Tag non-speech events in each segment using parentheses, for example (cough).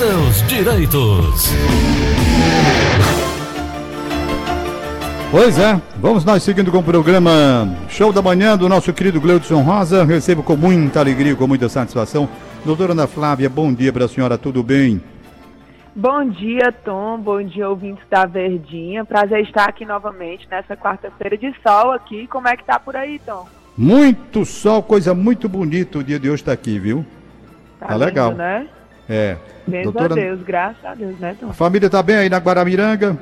seus direitos. Pois é, vamos nós seguindo com o programa Show da Manhã do nosso querido Gleudson Rosa. Recebo com muita alegria, com muita satisfação. Doutora Ana Flávia, bom dia para a senhora, tudo bem? Bom dia, Tom. Bom dia, ouvintes da Verdinha. Prazer estar aqui novamente nessa quarta-feira de sol aqui. Como é que tá por aí, Tom? Muito sol, coisa muito bonita o dia de hoje está aqui, viu? Tá, Tá lindo, legal. né? É. Graças Doutora- a Deus, graças a Deus, né, Tom? A família está bem aí na Guaramiranga?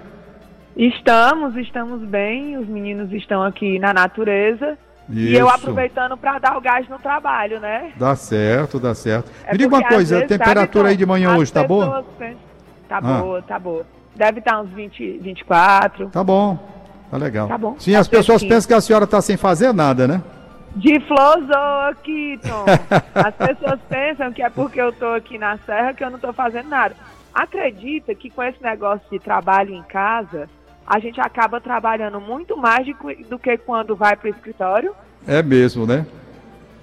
Estamos, estamos bem. Os meninos estão aqui na natureza. E eu Isso. aproveitando para dar o gás no trabalho, né? Dá certo, dá certo. É Me diga uma coisa, a temperatura sabe, aí de manhã hoje tá boa? pessoas Tá Ah. boa, tá boa. Deve estar uns 20, 24. Tá bom, tá legal. Tá bom. Sim, Tá as pessoas pensam que a senhora está sem fazer nada, né? De flosou aqui, Tom. As pessoas pensam que é porque eu tô aqui na serra que eu não tô fazendo nada. Acredita que com esse negócio de trabalho em casa, a gente acaba trabalhando muito mais de do que quando vai pro escritório? É mesmo, né?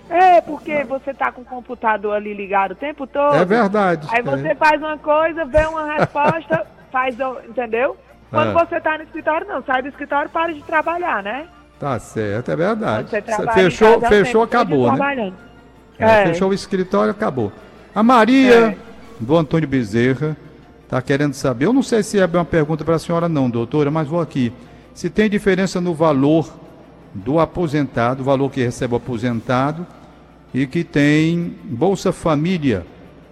É, porque você tá com o computador ali ligado o tempo todo. É verdade. Aí você É. faz uma coisa, vê uma (laughs) resposta, faz, entendeu? Quando É. você tá no escritório, não, sai do escritório, para de trabalhar, né? Tá certo, é verdade. Você fechou, em casa, é fechou, acabou, né? É, É. Fechou o escritório, acabou. A Maria, É. do Antônio Bezerra, está querendo saber. Eu não sei se é uma pergunta para a senhora, não, doutora, mas vou aqui. Se tem diferença no valor do aposentado, o valor que recebe o aposentado, e que tem Bolsa Família,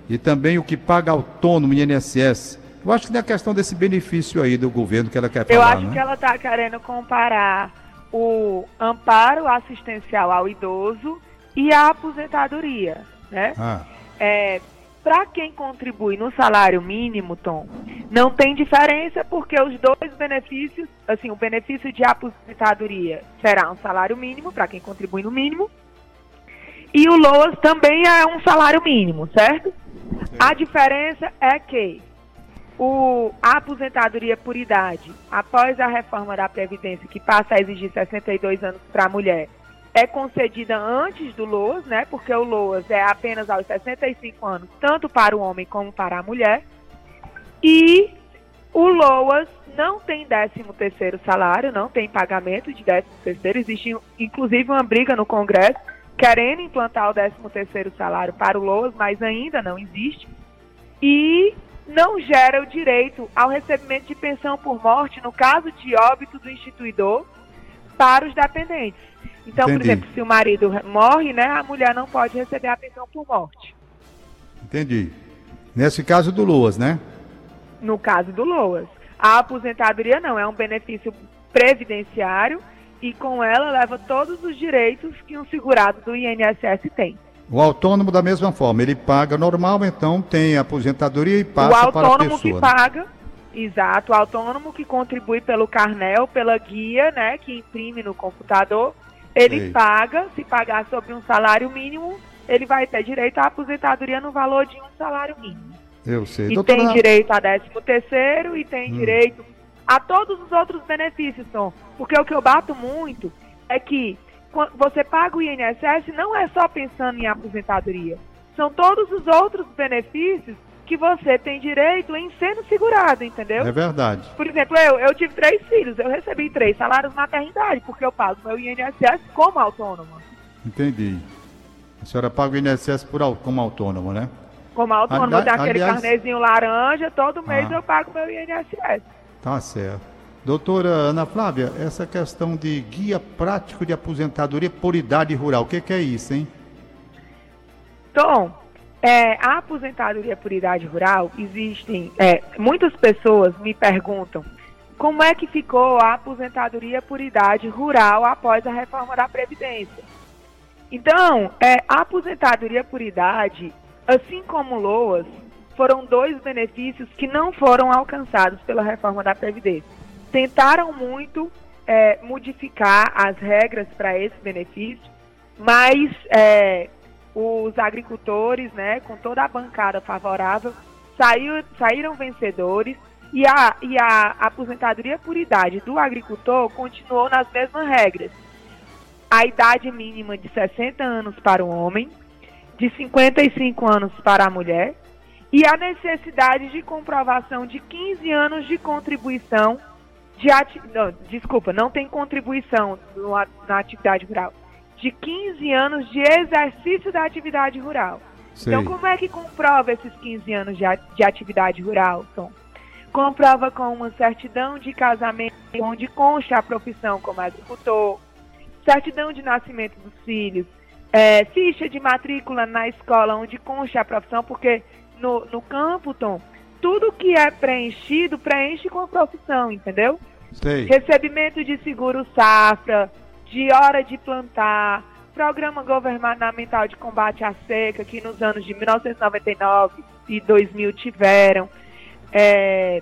e também o que paga autônomo INSS. Eu acho que tem a questão desse benefício aí do governo que ela quer Eu falar, acho né? que ela está querendo comparar o amparo assistencial ao idoso e a aposentadoria, né? Ah, É, para quem contribui no salário mínimo, Tom, não tem diferença porque os dois benefícios, assim, o benefício de aposentadoria será um salário mínimo para quem contribui no mínimo e o LOAS também é um salário mínimo, certo? A diferença é que o, a aposentadoria por idade, após a reforma da Previdência, que passa a exigir 62 anos para a mulher, é concedida antes do LOAS, né? Porque o LOAS é apenas aos 65 anos, tanto para o homem como para a mulher. E o LOAS não tem 13 terceiro salário, não tem pagamento de 13 terceiro. Existe, inclusive, uma briga no Congresso querendo implantar o 13 terceiro salário para o LOAS, mas ainda não existe. E não gera o direito ao recebimento de pensão por morte no caso de óbito do instituidor para os dependentes. Então, por Entendi. exemplo, se o marido morre, né, a mulher não pode receber a pensão por morte. entendi. Nesse caso do Luas, né? No caso do LOAS. A aposentadoria não, é um benefício previdenciário e com ela leva todos os direitos que um segurado do INSS tem. O autônomo da mesma forma, ele paga normal, então tem aposentadoria e o passa para a autônomo que pessoa. né? paga, exato, o autônomo que contribui pelo carnel, pela guia, né, que imprime no computador, ele paga, se pagar sobre um salário mínimo, ele vai ter direito à aposentadoria no valor de um salário mínimo. Eu sei. E Doutora, tem direito a 13 terceiro e tem Hum. direito a todos os outros benefícios, Tom. Porque o que eu bato muito é que você paga o INSS não é só pensando em aposentadoria. São todos os outros benefícios que você tem direito em sendo segurado, entendeu? é verdade. Por exemplo, eu, eu tive três filhos, eu recebi três salários maternidade, porque eu pago meu INSS como autônoma. Entendi. A senhora paga o INSS por, como autônomo, né? Como autônoma, Ali- eu tenho aquele aliás- carnezinho laranja, todo mês Ah. eu pago meu INSS. Tá certo. Doutora Ana Flávia, essa questão de guia prático de aposentadoria por idade rural, o que, que é isso, hein? Tom, é, a aposentadoria por idade rural, existem. é, muitas pessoas me perguntam como é que ficou a aposentadoria por idade rural após a reforma da Previdência. Então, é, a aposentadoria por idade, assim como LOAS, foram dois benefícios que não foram alcançados pela reforma da Previdência. Tentaram muito é, modificar as regras para esse benefício, mas é, os agricultores, né, com toda a bancada favorável, saiu, saíram vencedores e a, e a aposentadoria por idade do agricultor continuou nas mesmas regras. A idade mínima de 60 anos para o homem, de 55 anos para a mulher e a necessidade de comprovação de 15 anos de contribuição de ati... não, desculpa, não tem contribuição no, na atividade rural, de 15 anos de exercício da atividade rural. Sei. Então, como é que comprova esses 15 anos de, de atividade rural, Tom? Comprova com uma certidão de casamento onde consta a profissão como agricultor, certidão de nascimento dos filhos, é, ficha de matrícula na escola onde consta a profissão, porque no, no campo, Tom, tudo que é preenchido, preenche com a profissão, entendeu? Sei. Recebimento de seguro safra, de hora de plantar, programa governamental de combate à seca, que nos anos de 1999 e 2000 tiveram, é,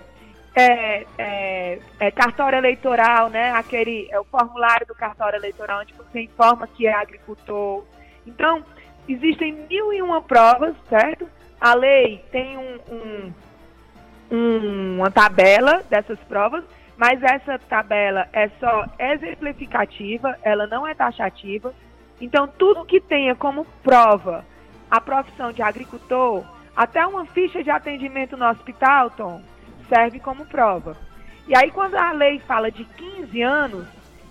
é, é, é, cartório eleitoral, né? Aquele é o formulário do cartório eleitoral onde você informa que é agricultor. Então, existem mil e uma provas, certo? A lei tem um, um, um, uma tabela dessas provas, mas essa tabela é só exemplificativa, ela não é taxativa. Então, tudo que tenha como prova a profissão de agricultor, até uma ficha de atendimento no hospital, Tom, serve como prova. E aí, quando a lei fala de 15 anos,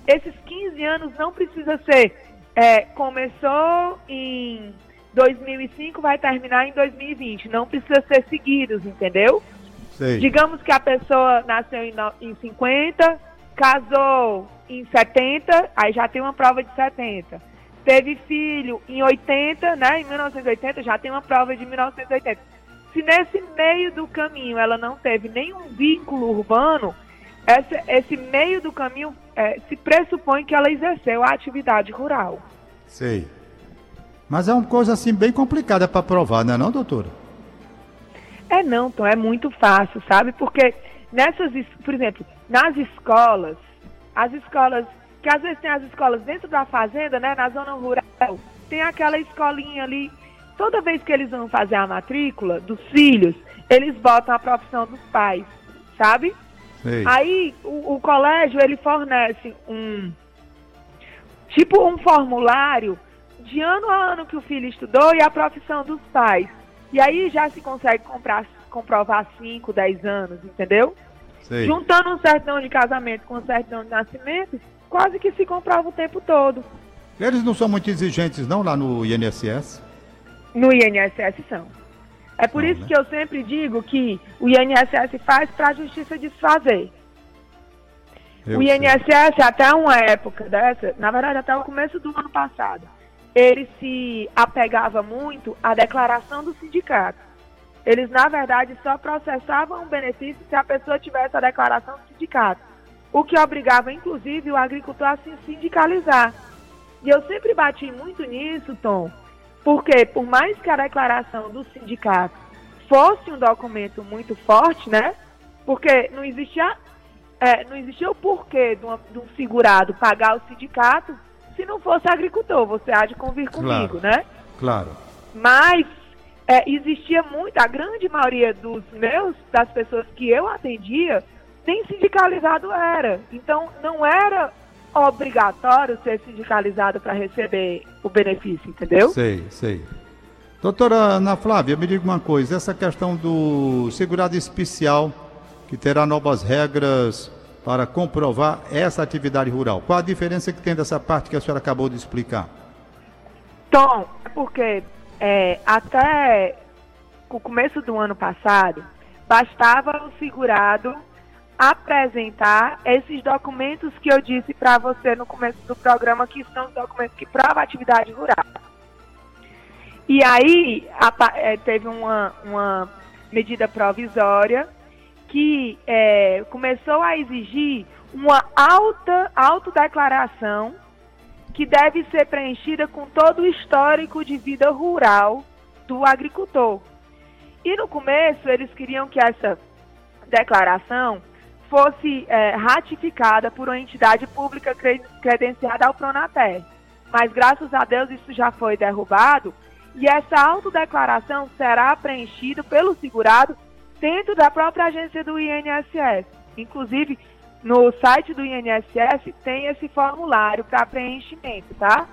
esses 15 anos não precisa ser é, começou em 2005 vai terminar em 2020. Não precisa ser seguidos, entendeu? Sei. Digamos que a pessoa nasceu em, em 50, casou em 70, aí já tem uma prova de 70. Teve filho em 80, né? Em 1980 já tem uma prova de 1980. Se nesse meio do caminho ela não teve nenhum vínculo urbano, essa- esse meio do caminho é, se pressupõe que ela exerceu a atividade rural. Sei. Mas é uma coisa assim bem complicada para provar, não é não, doutora? É não, Tom, é muito fácil, sabe? Porque nessas, es- por exemplo, nas escolas, as escolas, que às vezes tem as escolas dentro da fazenda, né, na zona rural, tem aquela escolinha ali, toda vez que eles vão fazer a matrícula dos filhos, eles botam a profissão dos pais, sabe? Sei. Aí o, o colégio ele fornece um tipo um formulário de ano a ano que o filho estudou e a profissão dos pais. E aí já se consegue comprar, comprovar 5, 10 anos, entendeu? Sei. Juntando um certidão de casamento com um certidão de nascimento, quase que se comprova o tempo todo. Eles não são muito exigentes não lá no INSS? No INSS são. É por São, isso né? que eu sempre digo que o INSS faz para a justiça desfazer. Eu o sei. INSS, até uma época dessa, na verdade até o começo do ano passado, ele se apegava muito à declaração do sindicato. Eles, na verdade, só processavam um benefício se a pessoa tivesse a declaração do sindicato, o que obrigava, inclusive, o agricultor a se sindicalizar. E eu sempre bati muito nisso, Tom, porque por mais que a declaração do sindicato fosse um documento muito forte, né? Porque não existia é, não existia o porquê de, uma- de um segurado pagar o sindicato se não fosse agricultor. Você há de convir comigo, Claro. né? Claro. Mas é, existia muito, a grande maioria dos meus, das pessoas que eu atendia, nem sindicalizado era. Então não era obrigatório ser sindicalizado para receber o benefício, entendeu? Sei, sei. Doutora Ana Flávia, me diga uma coisa, essa questão do segurado especial, que terá novas regras para comprovar essa atividade rural. Qual a diferença que tem dessa parte que a senhora acabou de explicar? Tom, é porque é, até o começo do ano passado, bastava o segurado apresentar esses documentos que eu disse para você no começo do programa, que são os documentos que provam a atividade rural. E aí a eh, teve uma, uma medida provisória que eh, começou a exigir uma alta autodeclaração que deve ser preenchida com todo o histórico de vida rural do agricultor. E no começo eles queriam que essa declaração fosse eh, ratificada por uma entidade pública cre- credenciada ao Pronater. Mas graças a Deus isso já foi derrubado e essa autodeclaração será preenchida pelo segurado dentro da própria agência do INSS. Inclusive, no site do INSS tem esse formulário para preenchimento, tá?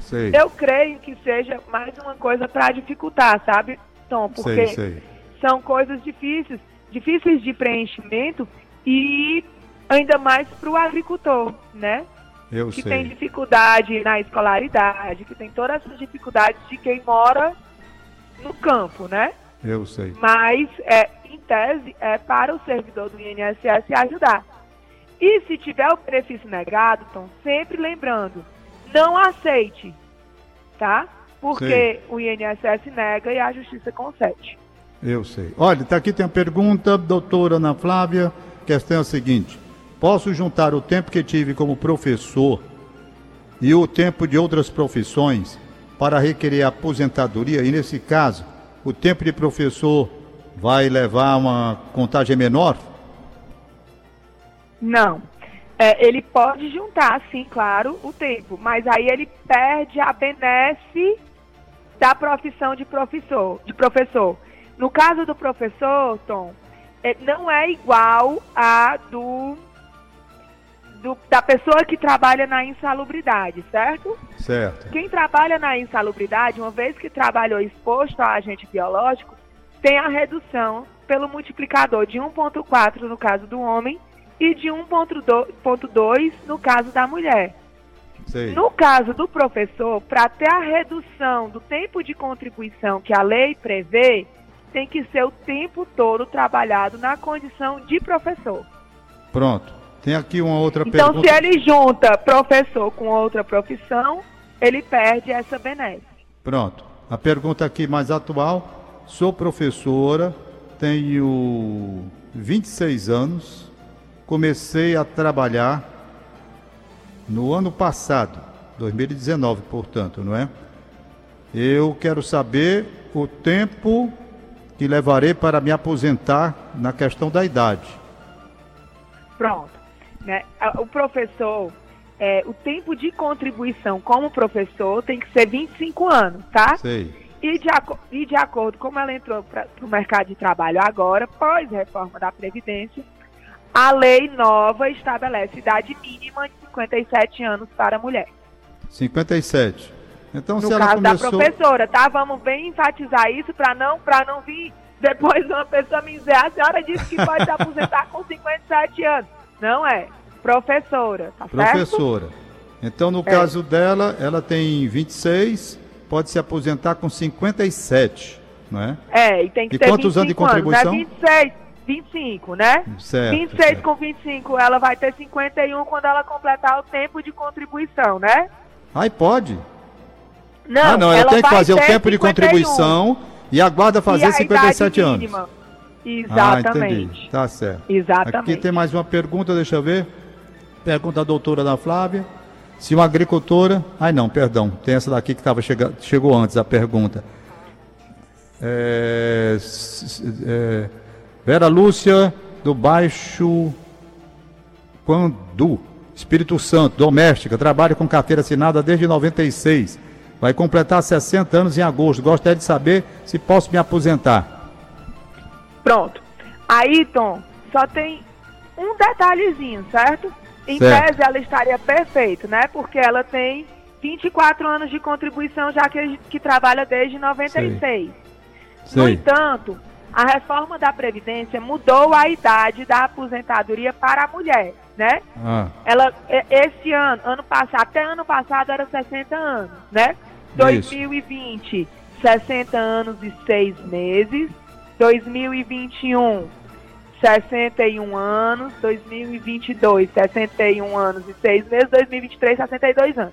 Sei, Eu creio que seja mais uma coisa para dificultar, sabe, Tom? Porque sei, sei. são coisas difíceis, difíceis de preenchimento e ainda mais para o agricultor, né? Eu que sei. tem dificuldade na escolaridade, que tem todas essas dificuldades de quem mora no campo, né? Eu sei. Mas, é, em tese, é para o servidor do INSS ajudar. E se tiver o benefício negado, então sempre lembrando, não aceite, tá? Porque Sei. o INSS nega e a justiça concede. Eu sei. Olha, tá aqui tem uma pergunta, doutora Ana Flávia. A questão é a seguinte: posso juntar o tempo que tive como professor e o tempo de outras profissões para requerer aposentadoria? E nesse caso, o tempo de professor vai levar uma contagem menor? Não. É, ele pode juntar, sim, claro, o tempo, mas aí ele perde a benesse da profissão de professor. De professor. No caso do professor, Tom, é, não é igual a do, do da pessoa que trabalha na insalubridade, certo? Certo. Quem trabalha na insalubridade, uma vez que trabalhou exposto a agente biológico, tem a redução pelo multiplicador de 1,4 no caso do homem e de 1,2 no caso da mulher. Sei. No caso do professor, para ter a redução do tempo de contribuição que a lei prevê, tem que ser o tempo todo trabalhado na condição de professor. Pronto. Tem aqui uma outra Então, pergunta. se ele junta professor com outra profissão, ele perde essa benesse. Pronto. A pergunta aqui mais atual. Sou professora, tenho 26 anos, comecei a trabalhar no ano passado, 2019, portanto, não é? Eu quero saber o tempo que levarei para me aposentar na questão da idade. Pronto. Né? O professor, é, o tempo de contribuição como professor tem que ser 25 anos, tá? Sei. E de, e de acordo como ela entrou para o mercado de trabalho agora, pós reforma da Previdência, a lei nova estabelece idade mínima de 57 anos para a mulher. 57. Então, No se ela caso começou. da professora, tá? Vamos bem enfatizar isso para não, pra não vir depois uma pessoa me dizer, a senhora disse que pode se aposentar com 57 anos. Não é. Professora, tá certo? Professora. Então, no É. caso dela, ela tem 26, pode se aposentar com 57, não é? É, e tem que E ter quantos anos de 25 contribuição? né? 26, 25, né? Certo. 26 certo. com 25, ela vai ter 51 quando ela completar o tempo de contribuição, né? Aí pode. Não, ah, não, ela, tem que fazer o tempo de 51, contribuição e aguarda fazer e a 57 idade anos. mínima. Ah, Exatamente. entendi. Tá certo. Exatamente. Aqui tem mais uma pergunta, deixa eu ver. Pergunta da doutora da Flávia. Se uma agricultora. Ai, não, perdão. Tem essa daqui que tava chega... chegou antes a pergunta. É, é, Vera Lúcia, do Baixo Quandu, Espírito Santo, doméstica, trabalha com carteira assinada desde 96. Vai completar 60 anos em agosto. Gostaria de saber se posso me aposentar. Pronto. Aí, Tom, só tem um detalhezinho, certo? Em Certo. tese, ela estaria perfeita, né? Porque ela tem 24 anos de contribuição, já que, que trabalha desde 96. No Sei. entanto, a reforma da Previdência mudou a idade da aposentadoria para a mulher, né? Ah, Ela, esse ano, ano passado, até ano passado era 60 anos, né? Isso. 2020, 60 anos e 6 meses. 2021, 61 anos. 2022, 61 anos e 6 meses. 2023, 62 anos.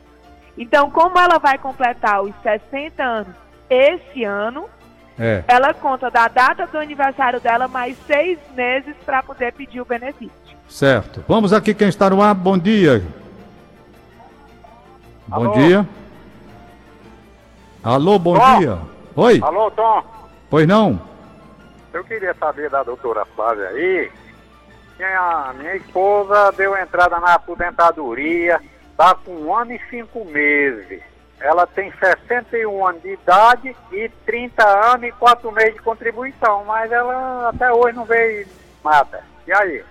Então, como ela vai completar os 60 anos esse ano, é. ela conta da data do aniversário dela mais seis meses para poder pedir o benefício. Certo. Vamos aqui quem está no ar. Bom dia. Bom Alô? dia. Alô, bom Tom? dia. Oi. Alô, Tom. Pois não? Eu queria saber da doutora Flávia aí. Minha, minha esposa deu entrada na aposentadoria, tá com um ano e cinco meses. Ela tem 61 anos de idade e 30 anos e 4 meses de contribuição, mas ela até hoje não veio nada. E aí?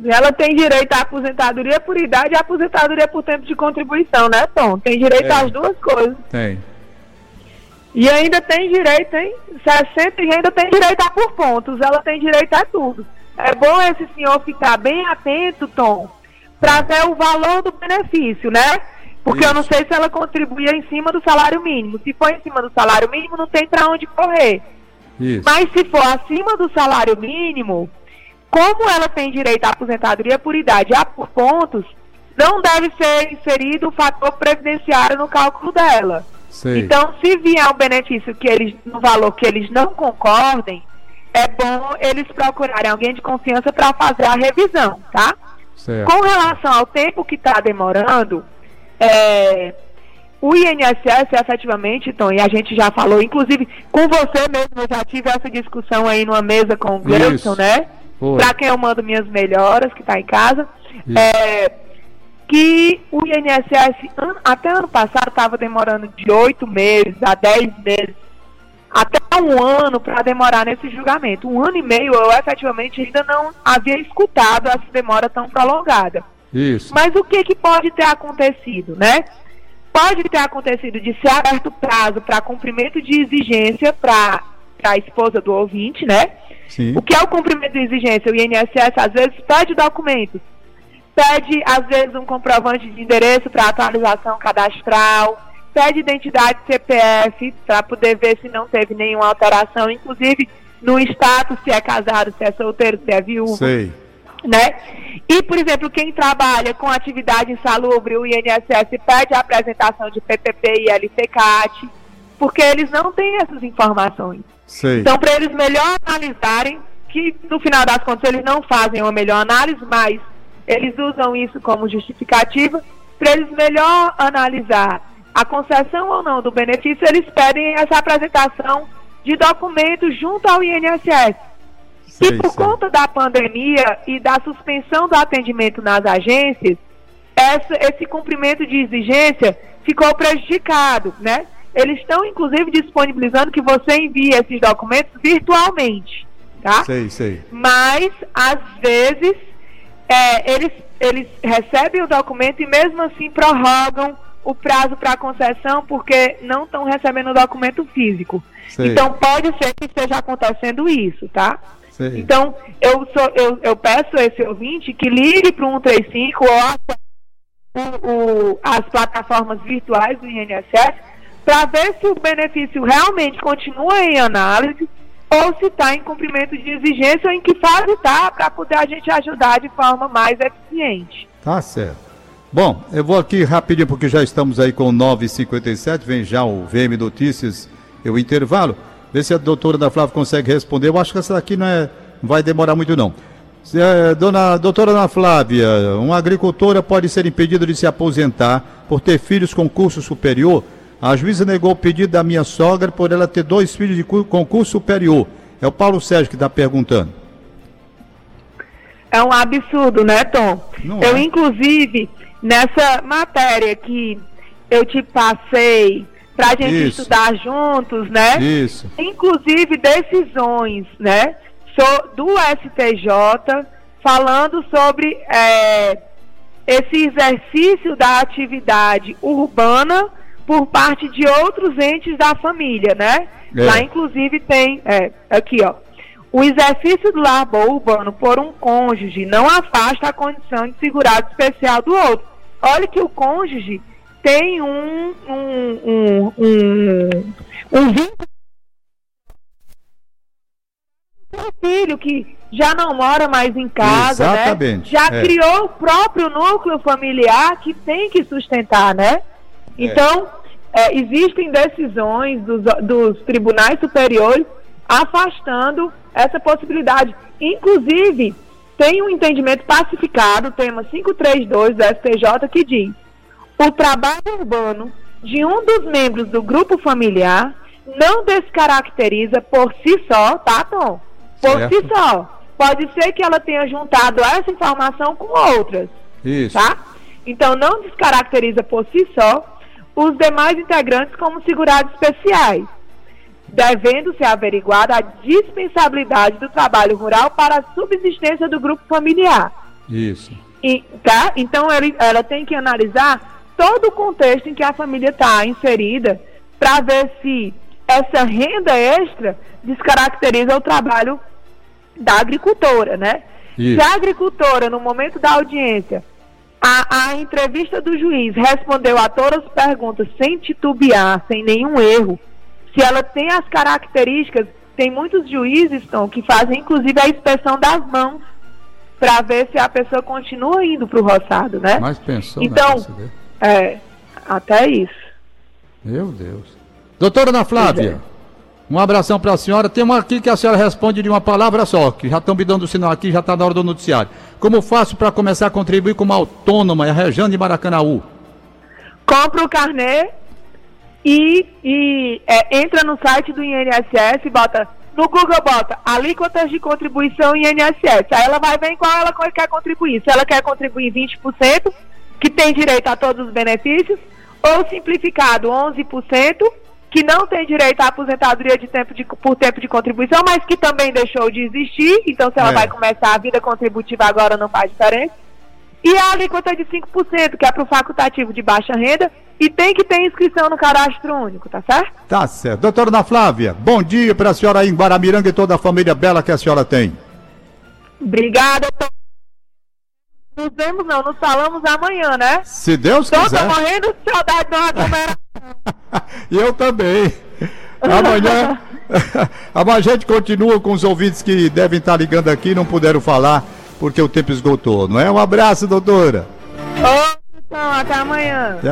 E ela tem direito à aposentadoria por idade e à aposentadoria por tempo de contribuição, né, Tom? Tem direito É. às duas coisas. Tem. E ainda tem direito, hein? 60 e ainda tem direito a por pontos. Ela tem direito a tudo. É bom esse senhor ficar bem atento, Tom, para ver o valor do benefício, né? Porque Isso. eu não sei se ela contribuía em cima do salário mínimo. Se for em cima do salário mínimo, não tem para onde correr. Isso. Mas se for acima do salário mínimo, como ela tem direito à aposentadoria por idade a por pontos, não deve ser inserido o fator previdenciário no cálculo dela. Sei. Então, se vier um benefício que eles, no valor que eles não concordem, é bom eles procurarem alguém de confiança para fazer a revisão, tá? Certo. Com relação ao tempo que está demorando, é, o INSS efetivamente, Tom, e a gente já falou, inclusive com você mesmo, eu já tive essa discussão aí numa mesa com o Gleison, né? Para quem eu mando minhas melhoras, que está em casa. É, que o INSS, até ano passado, estava demorando de oito meses a dez meses, até um ano para demorar nesse julgamento. Um ano e meio eu efetivamente ainda não havia escutado essa demora tão prolongada. Isso. Mas o que, que pode ter acontecido, né? Pode ter acontecido de ser aberto prazo para cumprimento de exigência para a esposa do ouvinte, né? Sim. O que é o cumprimento de exigência? O INSS às vezes pede documentos pede, às vezes, um comprovante de endereço para atualização cadastral, pede identidade CPF para poder ver se não teve nenhuma alteração, inclusive no status, se é casado, se é solteiro, se é viúvo. Sei. Né? E, por exemplo, quem trabalha com atividade insalubre, o INSS pede a apresentação de PPP e LCCAT, porque eles não têm essas informações. Sei. Então, para eles melhor analisarem, que no final das contas eles não fazem uma melhor análise, mas eles usam isso como justificativa para eles melhor analisar a concessão ou não do benefício, eles pedem essa apresentação de documentos junto ao INSS. Sei, e por sei. conta da pandemia e da suspensão do atendimento nas agências, essa, esse cumprimento de exigência ficou prejudicado, né? Eles estão, inclusive, disponibilizando que você envie esses documentos virtualmente, tá? Sei, sei. Mas, às vezes, é, eles, eles recebem o documento e mesmo assim prorrogam o prazo para concessão porque não estão recebendo o documento físico. Sei. Então pode ser que esteja acontecendo isso, tá? Sei. Então eu, sou, eu, eu peço a esse ouvinte que ligue para o 135 ou o, o, as plataformas virtuais do INSS para ver se o benefício realmente continua em análise ou se está em cumprimento de exigência ou em que fase está, para poder a gente ajudar de forma mais eficiente. Tá certo. Bom, eu vou aqui rapidinho, porque já estamos aí com 9h57, vem já o VM Notícias e o intervalo. Vê se a doutora da Flávia consegue responder. Eu acho que essa daqui não, é, não vai demorar muito, não. É, dona, doutora Ana Flávia, uma agricultora pode ser impedida de se aposentar por ter filhos com curso superior a juíza negou o pedido da minha sogra por ela ter dois filhos de concurso superior. É o Paulo Sérgio que está perguntando. É um absurdo, né, Tom? Não eu, é. inclusive, nessa matéria que eu te passei para a gente Isso. estudar juntos, né? Isso. Inclusive decisões, né? do STJ falando sobre é, esse exercício da atividade urbana por parte de outros entes da família, né? É. Lá, inclusive, tem, é, aqui, ó. O exercício do lar urbano por um cônjuge não afasta a condição de segurado especial do outro. Olha que o cônjuge tem um, um, um, um, um vínculo filho que já não mora mais em casa, né? Exatamente. né? Já é. criou o próprio núcleo familiar que tem que sustentar, né? É. Então, é, existem decisões dos, dos tribunais superiores afastando essa possibilidade. Inclusive, tem um entendimento pacificado, tema 532 do STJ, que diz: o trabalho urbano de um dos membros do grupo familiar não descaracteriza por si só, tá, Tom? Por certo. si só. Pode ser que ela tenha juntado essa informação com outras. Isso. Tá? Então, não descaracteriza por si só os demais integrantes como segurados especiais, devendo ser averiguada a dispensabilidade do trabalho rural para a subsistência do grupo familiar. Isso. E, tá? Então, ela, ela tem que analisar todo o contexto em que a família está inserida para ver se essa renda extra descaracteriza o trabalho da agricultora, né? Isso. Se a agricultora, no momento da audiência, a, a entrevista do juiz respondeu a todas as perguntas sem titubear, sem nenhum erro, se ela tem as características, tem muitos juízes, Tom, que fazem inclusive a inspeção das mãos para ver se a pessoa continua indo para o roçado, né? Mas pensou um Então, desse? É, até isso. Meu Deus. Doutora Ana Flávia. Um abração para a senhora. Tem uma aqui que a senhora responde de uma palavra só, que já estão me dando sinal aqui, já está na hora do noticiário. Como faço para começar a contribuir como autônoma? A Rejane de Maracanaú. compra o carnê e, e, é, entra no site do INSS e bota no Google bota alíquotas de contribuição INSS. Aí ela vai ver qual ela quer contribuir. Se ela quer contribuir 20%, que tem direito a todos os benefícios, ou simplificado 11%, que não tem direito à aposentadoria de tempo de, por tempo de contribuição, mas que também deixou de existir. Então, se ela É. vai começar a vida contributiva agora, não faz diferença. E a alíquota de 5%, que é para o facultativo de baixa renda, e tem que ter inscrição no cadastro único, tá certo? Tá certo. Doutora Ana Flávia, bom dia para a senhora aí em Guaramiranga e toda a família bela que a senhora tem. Obrigada. Tom. Nos vemos, não, nos falamos amanhã, né? Se Deus Tô, tô quiser. morrendo de saudade de uma aglomeração. (laughs) E eu também. Amanhã, (laughs) amanhã a gente continua com os ouvintes que devem estar ligando aqui e não puderam falar porque o tempo esgotou, não é? Um abraço, doutora. Ô, então, até amanhã.